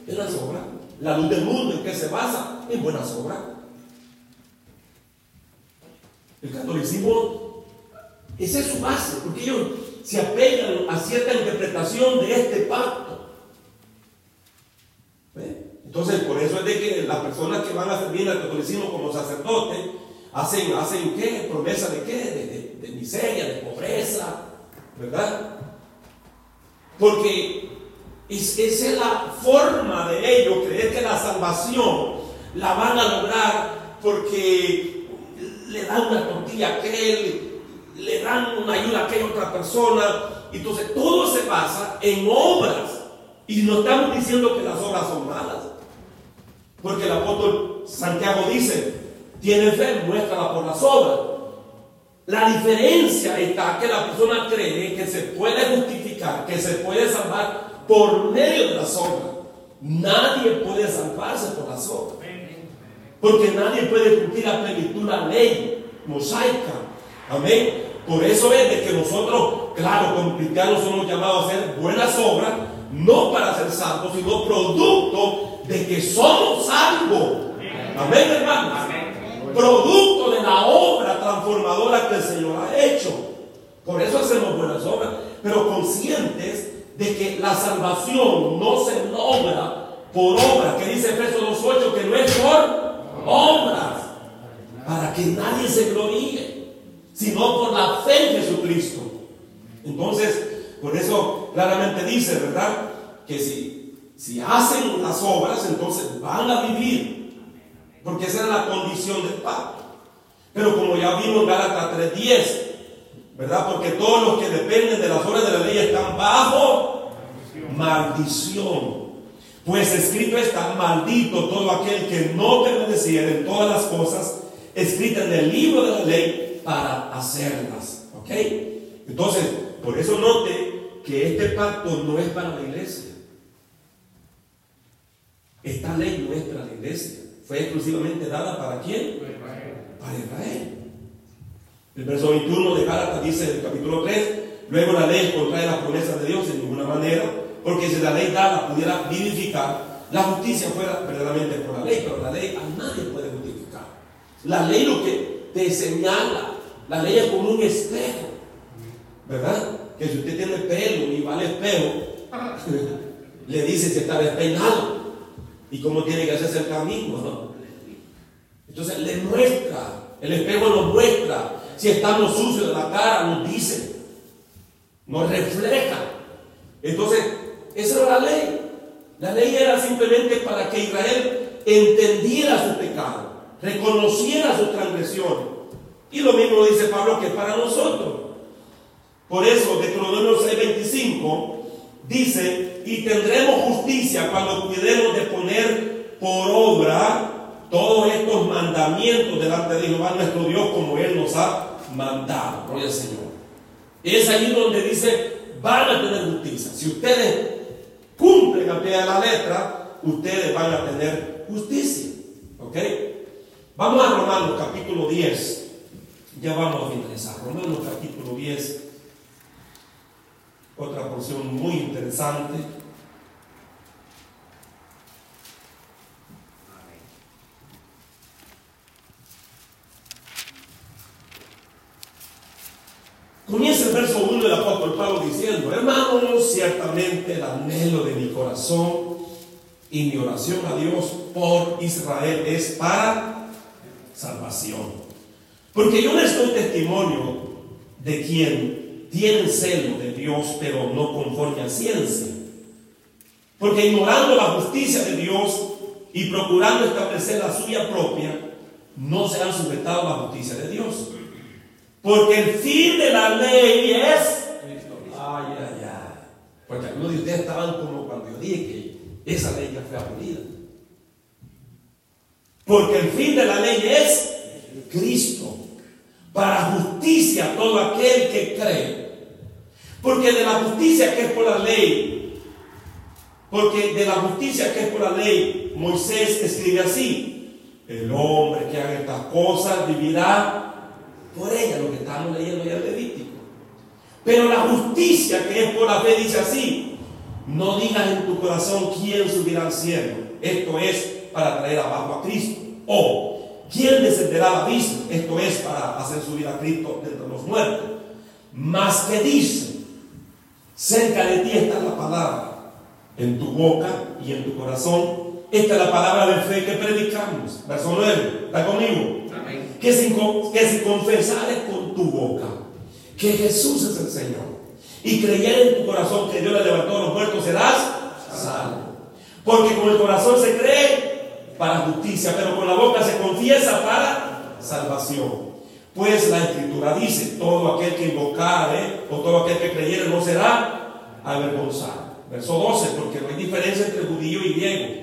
En las obras. La luz del mundo, ¿en qué se basa? En buenas obras. El catolicismo, esa es su base, porque ellos se apegan a cierta interpretación de este pacto. Entonces, por eso es de que las personas que van a servir al catolicismo como sacerdotes hacen, hacen ¿qué? ¿Promesa de qué? de miseria, de pobreza, ¿verdad? Porque esa es la forma de ellos creer que la salvación la van a lograr porque le dan una tortilla a aquel, le dan una ayuda a aquella otra persona. Entonces todo se basa en obras. Y no estamos diciendo que las obras son malas. Porque el apóstol Santiago dice, tiene fe, muéstrala por las obras. La diferencia está que la persona cree que se puede justificar, que se puede salvar por medio de las obras. Nadie puede salvarse por las obras. Porque nadie puede cumplir a plenitud la ley mosaica. Amén. Por eso es de que nosotros, claro, como cristianos somos llamados a hacer buenas obras, no para ser salvos, sino producto de que somos salvos. Amén, hermanos. Producto de la obra transformadora que el Señor ha hecho. Por eso hacemos buenas obras, pero conscientes de que la salvación no se logra por obras, que dice Efesios 2.8 que no es por obras, para que nadie se gloríe, sino por la fe en Jesucristo. Entonces, por eso claramente dice, ¿verdad? Que si, si hacen las obras, entonces van a vivir, porque esa era la condición del pacto. Pero como ya vimos en Gálatas 3.10, ¿verdad? Porque todos los que dependen de las obras de la ley están bajo maldición. Pues escrito está, maldito todo aquel que no permaneciera en todas las cosas escritas en el libro de la ley para hacerlas. ¿Ok? Entonces, por eso note que este pacto no es para la iglesia. Esta ley no es para la iglesia. Fue exclusivamente dada para quién? para Israel. El verso 21 de Gálatas dice en el capítulo 3, luego la ley contrae las promesas de Dios en ninguna manera, porque si la ley dada pudiera vivificar, la justicia fuera verdaderamente por la ley, pero la ley a nadie puede justificar. La ley lo que te señala, la ley es como un espejo, ¿verdad? Que si usted tiene pelo y va al espejo, le dice si está despeinado y cómo tiene que hacerse el camino. ¿no? Entonces le muestra, el espejo nos muestra si estamos sucios de la cara, nos dice, nos refleja. Entonces, esa era la ley. La ley era simplemente para que Israel entendiera su pecado, reconociera su transgresión. Y lo mismo dice Pablo que para nosotros. Por eso, Deuteronomio 6:25 dice, y tendremos justicia cuando cuidemos de poner por obra todos estos mandamientos delante de Jehová nuestro Dios como Él nos ha mandado. Gloria Señor. Es ahí donde dice, van a tener justicia. Si ustedes cumplen al pie de la letra, ustedes van a tener justicia. ¿Ok? Vamos a Romanos capítulo 10. Ya vamos a finalizar. Romanos capítulo 10. Otra porción muy interesante. Comienza el verso 1 del apóstol Pablo diciendo, hermanos, ciertamente el anhelo de mi corazón y mi oración a Dios por Israel es para salvación. Porque yo les doy testimonio de quien tiene celo de Dios, pero no conforme a ciencia. Porque ignorando la justicia de Dios y procurando establecer la suya propia, no se han sujetado a la justicia de Dios. Porque el fin de la ley es. Ay, ay, ay. Porque algunos de ustedes estaban como cuando yo dije que esa ley ya fue abolida. Porque el fin de la ley es Cristo. Para justicia todo aquel que cree. Porque de la justicia que es por la ley, porque de la justicia que es por la ley, Moisés escribe así, el hombre que haga estas cosas vivirá por ella, lo que estamos leyendo ya en Levítico. Pero la justicia que es por la fe dice así, no digas en tu corazón quién subirá al cielo. Esto es para traer abajo a Cristo. O quién descenderá al abismo. Esto es para hacer subir a Cristo entre los muertos. Más que dice, cerca de ti está la palabra, en tu boca y en tu corazón. Esta es la palabra de fe que predicamos. Verso 9. ¿Está conmigo? que si, que si confesares con tu boca que Jesús es el Señor y creyeres en tu corazón que Dios le levantó a los muertos, serás salvo. Porque con el corazón se cree para justicia, pero con la boca se confiesa para salvación. Pues la escritura dice, todo aquel que invocare o todo aquel que creyere no será avergonzado. Verso 12, porque no hay diferencia entre judío y griego,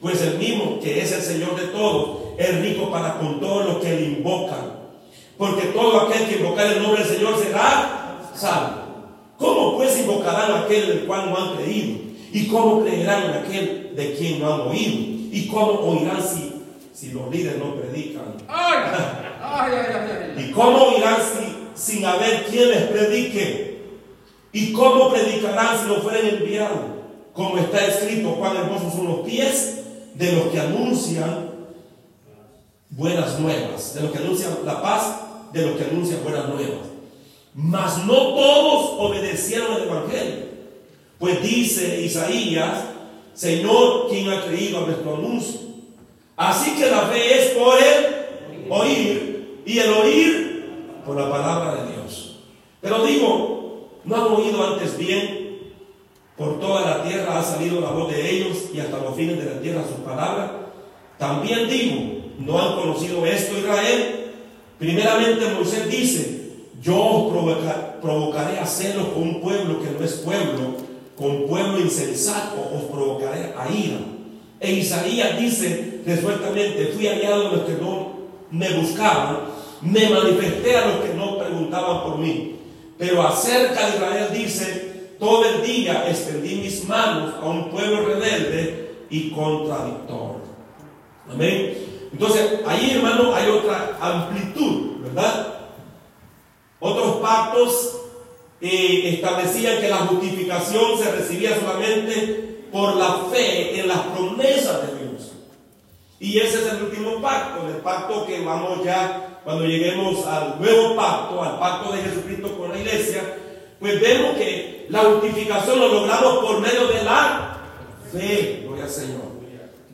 pues el mismo que es el Señor de todos es rico para con todos los que le invocan. Porque todo aquel que invocar el nombre del Señor será salvo. ¿Cómo pues invocarán a aquel del cual no han creído? ¿Y cómo creerán en aquel de quien no han oído? ¿Y cómo oirán si, si los líderes no predican? ¿Y cómo oirán si, sin haber quien les predique? ¿Y cómo predicarán si no fueren enviados? Como está escrito, cuán hermosos son los pies de los que anuncian buenas nuevas, de los que anuncian la paz, de los que anuncian buenas nuevas. Mas no todos obedecieron el Evangelio. Pues dice Isaías, Señor, ¿quién ha creído a nuestro anuncio? Así que la fe es por el oír y el oír por la palabra de Dios. Pero digo, ¿no han oído antes bien? Por toda la tierra ha salido la voz de ellos y hasta los fines de la tierra su palabra. También digo, ¿No han conocido esto Israel? Primeramente Moisés dice, yo provocaré a celos con un pueblo que no es pueblo, con pueblo insensato os provocaré a ira. E Isaías dice resueltamente, fui aliado a los que no me buscaban, me manifesté a los que no preguntaban por mí. Pero acerca de Israel dice, todo el día extendí mis manos a un pueblo rebelde y contradictor. Amén. Entonces, ahí, hermano, hay otra amplitud, ¿verdad? Otros pactos eh, establecían que la justificación se recibía solamente por la fe en las promesas de Dios. Y ese es el último pacto, el pacto que vamos ya, cuando lleguemos al nuevo pacto, al pacto de Jesucristo con la iglesia, pues vemos que la justificación lo logramos por medio de la fe, gloria al Señor.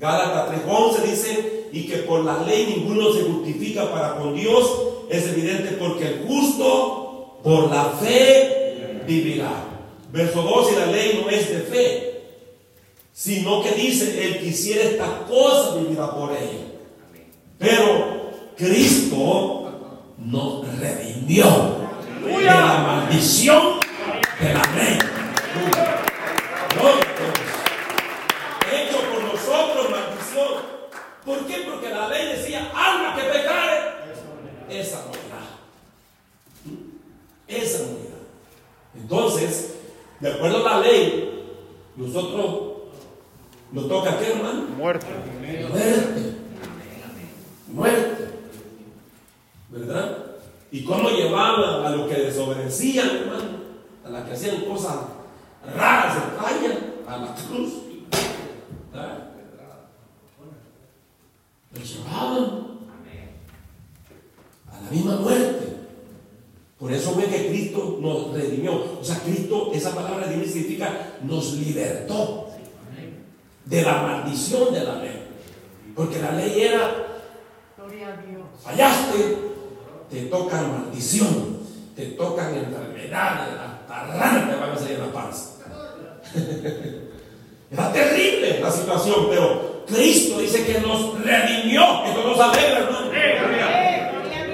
Gálatas 3:11 dice, y que por la ley ninguno se justifica para con Dios, es evidente porque el justo por la fe vivirá. Verso 2, y la ley no es de fe, sino que dice, el que hiciera esta cosa vivirá por ella. Pero Cristo nos redimió de la maldición de la ley. ¿Por qué? Porque la ley decía, alma que pecare, esa morirá. Esa morirá. Entonces, de acuerdo a la ley, nosotros ¿Lo toca qué, hermano? Muerte. Muerte. Muerte. ¿Verdad? ¿Y cómo llevaban a los que desobedecían, hermano? A las que hacían cosas raras, extrañas, a la cruz. ¿Verdad? Los llevaban a la misma muerte. Por eso ve que Cristo nos redimió. O sea, Cristo, esa palabra redimir significa nos libertó de la maldición de la ley. Porque la ley era, fallaste, te tocan maldición, te tocan enfermedades, hasta ranas te van a salir en la panza. Era terrible la situación, pero Cristo dice que nos redimió. Esto nos alegra, hermano.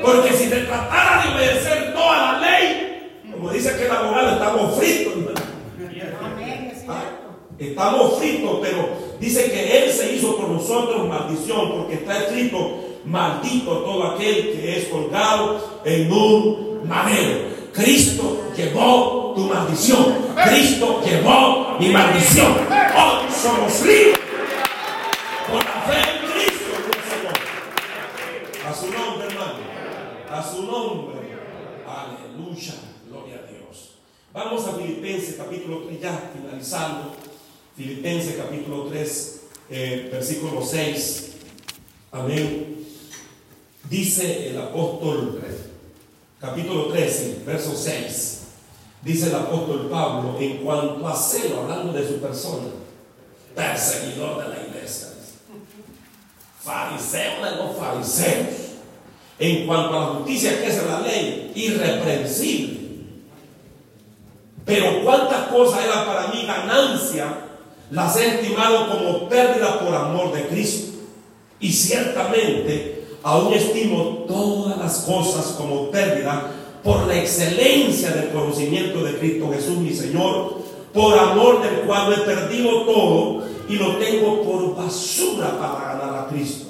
Porque si se tratara de obedecer toda la ley, como dice aquel abogado, estamos fritos. hermano. Ah. Estamos fritos, pero dice que Él se hizo por nosotros maldición, porque está escrito, maldito todo aquel que es colgado en un madero. Cristo llevó tu maldición. Cristo llevó mi maldición. Hoy somos libres Su nombre. Aleluya. Gloria a Dios. Vamos a Filipenses capítulo 3, ya finalizando. Filipenses capítulo 3, eh, versículo 6. Amén. Dice el apóstol, capítulo 13, verso 6. Dice el apóstol Pablo, en cuanto a celo, hablando de su persona, perseguidor de la iglesia. Fariseo de los fariseos. En cuanto a la justicia que es la ley, irreprensible. Pero cuántas cosas era para mí ganancia, las he estimado como pérdida por amor de Cristo. Y ciertamente aún estimo todas las cosas como pérdida por la excelencia del conocimiento de Cristo Jesús mi Señor, por amor del cual he perdido todo y lo tengo por basura para ganar a Cristo.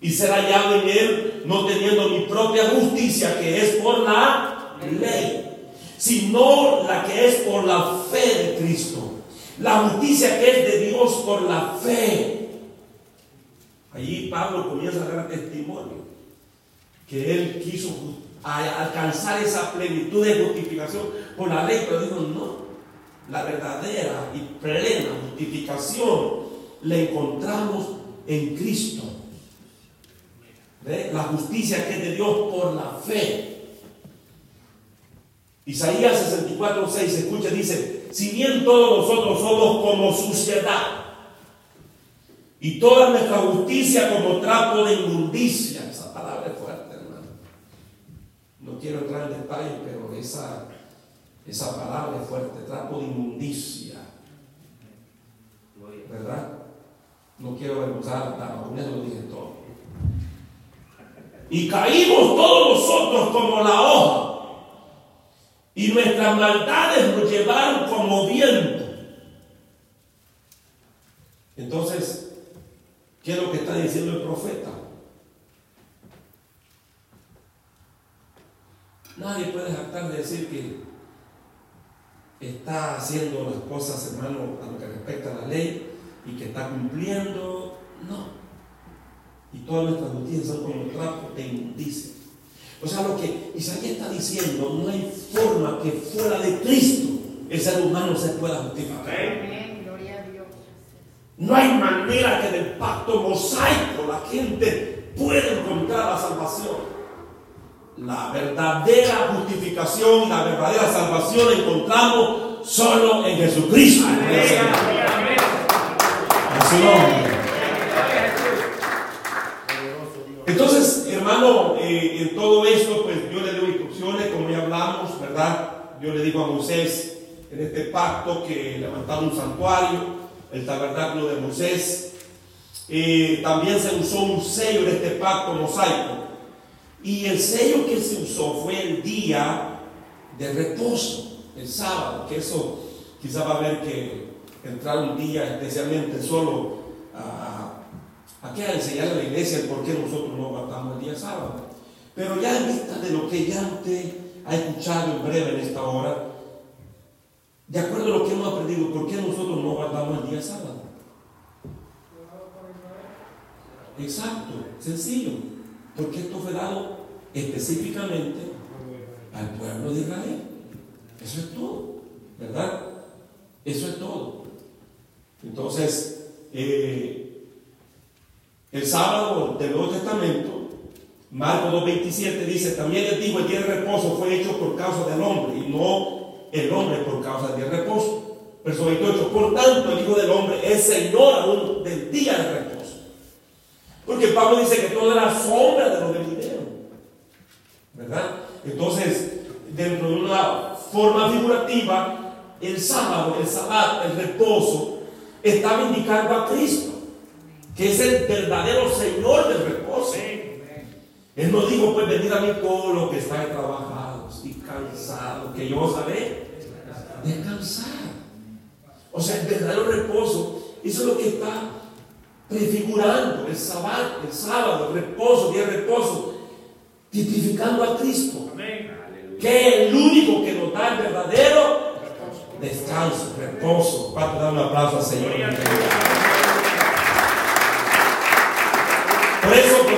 Y ser hallado en Él no teniendo mi propia justicia que es por la ley, sino la que es por la fe de Cristo. La justicia que es de Dios por la fe. Allí Pablo comienza a dar testimonio que él quiso alcanzar esa plenitud de justificación por la ley, pero dijo no. La verdadera y plena justificación la encontramos en Cristo. La justicia que es de Dios por la fe. Isaías 64, 6, escucha, dice, si bien todos nosotros somos como suciedad, y toda nuestra justicia como trapo de inmundicia, esa palabra es fuerte, hermano. No quiero entrar en detalle, pero esa, esa palabra es fuerte, trapo de inmundicia, ¿verdad? No quiero avergonzar, con eso lo dije todo. Y caímos todos nosotros como la hoja. Y nuestras maldades nos llevaron como viento. Entonces, ¿qué es lo que está diciendo el profeta? Nadie puede jactar de decir que está haciendo las cosas, hermano, a lo que respecta a la ley y que está cumpliendo. No. Y todas nuestras noticias son como trapos de inmundicia. O sea, lo que Isaías está diciendo, no hay forma que fuera de Cristo el ser humano se pueda justificar. Amén, gloria a Dios. No hay manera que en el pacto mosaico la gente pueda encontrar la salvación. La verdadera justificación la verdadera salvación la encontramos solo en Jesucristo. A su nombre. Entonces, hermano, eh, en todo esto, pues yo le doy instrucciones, como ya hablamos, ¿verdad? Yo le digo a Moisés en este pacto que levantara un santuario, el tabernáculo de Moisés. Eh, también se usó un sello en este pacto mosaico. Y el sello que se usó fue el día de reposo, el sábado, que eso quizá va a haber que entrar un día especialmente solo a, a que enseñar a la iglesia el por qué nosotros no día sábado. Pero ya en vista de lo que ya usted ha escuchado en breve en esta hora, de acuerdo a lo que hemos aprendido, ¿por qué nosotros no guardamos el día sábado? Exacto, sencillo. Porque esto fue dado específicamente al pueblo de Israel. Eso es todo, ¿verdad? Eso es todo. Entonces, eh, el sábado del Nuevo Testamento, Marcos 2.27 dice, también les digo, el día de reposo fue hecho por causa del hombre y no el hombre por causa del reposo. Verso 28, por tanto el Hijo del Hombre es Señor aún del día de reposo. Porque Pablo dice que todo era sombra de lo venidero. ¿Verdad? Entonces, dentro de una forma figurativa, el sábado, el sabbat, el reposo, estaba indicando a Cristo, que es el verdadero Señor del reposo. Él no dijo, pues venir a mí todo lo que está trabajados y cansados, que yo os haré descansar. O sea, el verdadero reposo, eso es lo que está prefigurando el sábado, el sábado, el reposo, día de reposo, tipificando a Cristo. Que es el único que nos da el verdadero descanso, reposo. Para dar un aplauso al Señor. Por eso Colosenses 2, 16,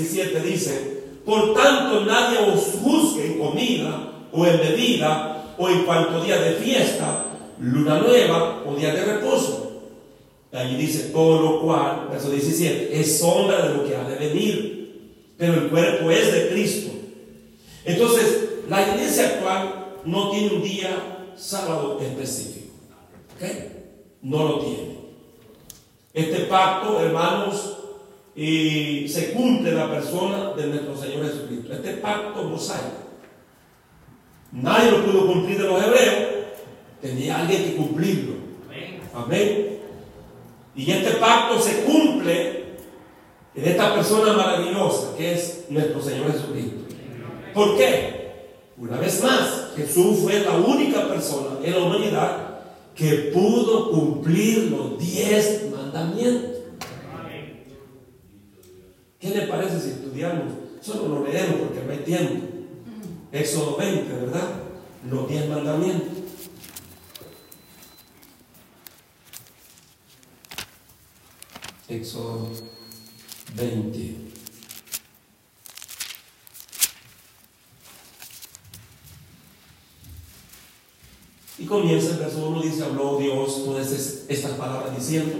17 dice, por tanto nadie os juzgue en comida o en bebida o en cuanto día de fiesta, luna nueva o día de reposo. Allí dice todo lo cual, verso 17, es sombra de lo que ha de venir, pero el cuerpo es de Cristo. Entonces, la iglesia actual no tiene un día sábado específico. No lo tiene. Este pacto, hermanos, y se cumple la persona de nuestro Señor Jesucristo. Este pacto mosaico. Nadie lo pudo cumplir de los hebreos. Tenía alguien que cumplirlo. Amén. Y este pacto se cumple en esta persona maravillosa que es nuestro Señor Jesucristo. ¿Por qué? Una vez más, Jesús fue la única persona en la humanidad que pudo cumplir los diez mandamientos. ¿Qué le parece si estudiamos? Solo lo leemos porque no hay tiempo. Éxodo 20, ¿verdad? Los diez mandamientos. Éxodo 20. Y comienza el verso 1, dice, habló Dios todas estas palabras diciendo,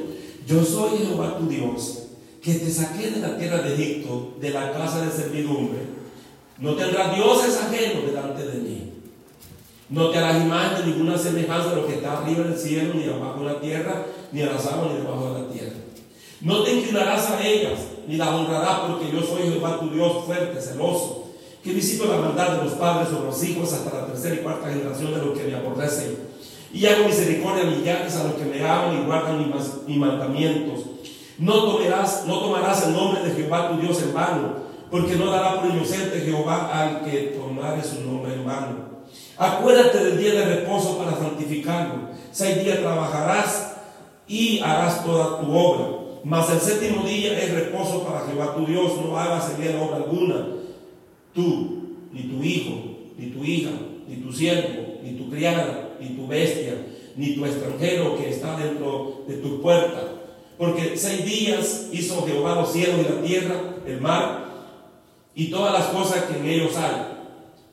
yo soy Jehová tu Dios, que te saqué de la tierra de Egipto, de la casa de servidumbre. No tendrás dioses ajenos delante de mí. No te harás imagen de ninguna semejanza de lo que está arriba del cielo, ni abajo de la tierra, ni a las aguas, ni debajo de la tierra. No te inclinarás a ellas, ni las honrarás, porque yo soy Jehová tu Dios fuerte, celoso, que visito la maldad de los padres sobre los hijos hasta la tercera y cuarta generación de los que me aborrecen. Y hago misericordia a millares a los que me aman y guardan mis, mandamientos. No tomarás, no tomarás el nombre de Jehová tu Dios en vano, porque no dará por inocente Jehová al que tomare su nombre en vano. Acuérdate del día de reposo para santificarlo. Seis días trabajarás y harás toda tu obra. Mas el séptimo día es reposo para Jehová tu Dios. No hagas en él obra alguna. Tú, ni tu hijo, ni tu hija, ni tu siervo, ni tu criada, ni tu bestia, ni tu extranjero que está dentro de tu puerta. Porque seis días hizo Jehová los cielos y la tierra, el mar, y todas las cosas que en ellos hay.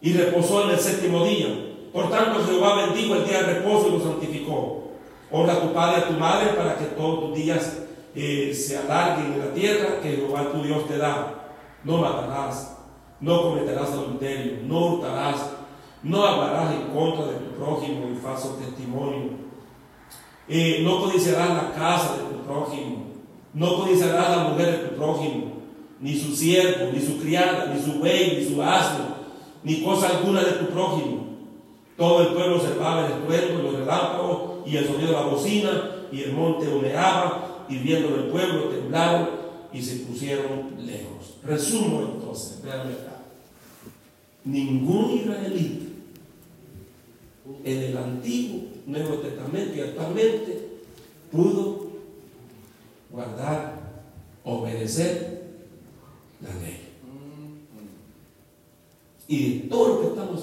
Y reposó en el séptimo día. Por tanto, Jehová bendijo el día de reposo y lo santificó. Honra a tu padre y a tu madre para que todos tus días eh, se alarguen en la tierra que Jehová tu Dios te da. No matarás, no cometerás adulterio, no hurtarás, no hablarás en contra de tu prójimo y falso testimonio. Eh, no codiciarás la casa de tu prójimo, no codiciarás la mujer de tu prójimo, ni su siervo, ni su criada, ni su buey, ni su asno, ni cosa alguna de tu prójimo. Todo el pueblo observaba el estruendo, los relámpagos y el sonido de la bocina, y el monte humeaba, y viendo el pueblo temblaron y se pusieron lejos. Resumo entonces, vean acá. Ningún israelita en el antiguo Nuevo Testamento y actualmente pudo guardar, obedecer la ley. Y de todo lo que estamos